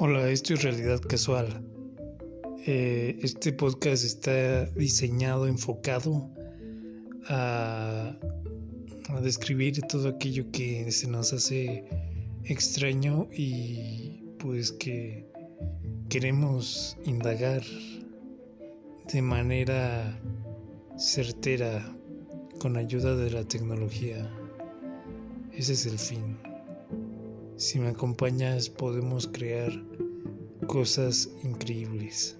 Hola, esto es Realidad Casual. Eh, este podcast está diseñado, enfocado a, a, describir todo aquello que se nos hace extraño y pues que queremos indagar de manera certera con ayuda de la tecnología. Ese es el fin. Si me acompañas podemos crear cosas increíbles.